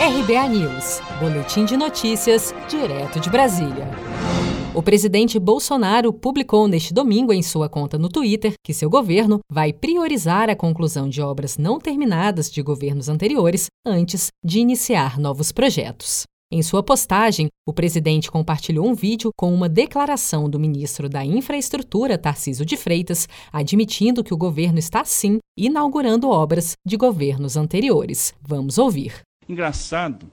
RBA News, Boletim de Notícias, direto de Brasília. O presidente Bolsonaro publicou neste domingo em sua conta no Twitter que seu governo vai priorizar a conclusão de obras não terminadas de governos anteriores antes de iniciar novos projetos. Em sua postagem, o presidente compartilhou um vídeo com uma declaração do ministro da Infraestrutura, Tarciso de Freitas, admitindo que o governo está sim inaugurando obras de governos anteriores. Vamos ouvir. Engraçado,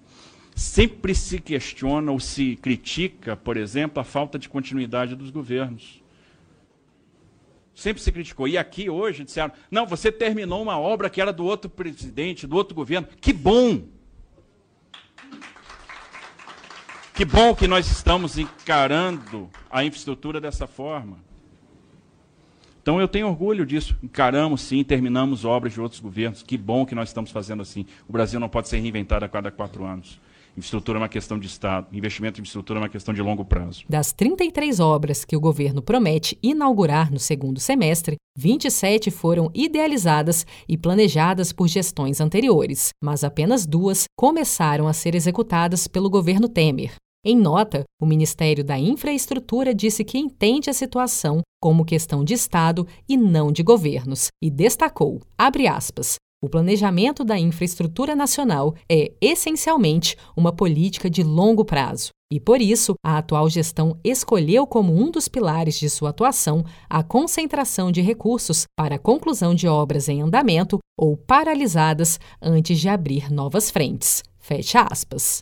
sempre se questiona ou se critica, por exemplo, a falta de continuidade dos governos. Sempre se criticou. E aqui hoje disseram: não, você terminou uma obra que era do outro presidente, do outro governo. Que bom! Que bom que nós estamos encarando a infraestrutura dessa forma. Então eu tenho orgulho disso. Encaramos sim, terminamos obras de outros governos. Que bom que nós estamos fazendo assim. O Brasil não pode ser reinventado a cada quatro anos. Infraestrutura é uma questão de Estado, investimento em infraestrutura é uma questão de longo prazo. Das 33 obras que o governo promete inaugurar no segundo semestre, 27 foram idealizadas e planejadas por gestões anteriores, mas apenas duas começaram a ser executadas pelo governo Temer. Em nota, o Ministério da Infraestrutura disse que entende a situação como questão de Estado e não de governos, e destacou, aspas, o planejamento da infraestrutura nacional é, essencialmente, uma política de longo prazo. E por isso, a atual gestão escolheu como um dos pilares de sua atuação a concentração de recursos para a conclusão de obras em andamento ou paralisadas antes de abrir novas frentes. Fecha aspas.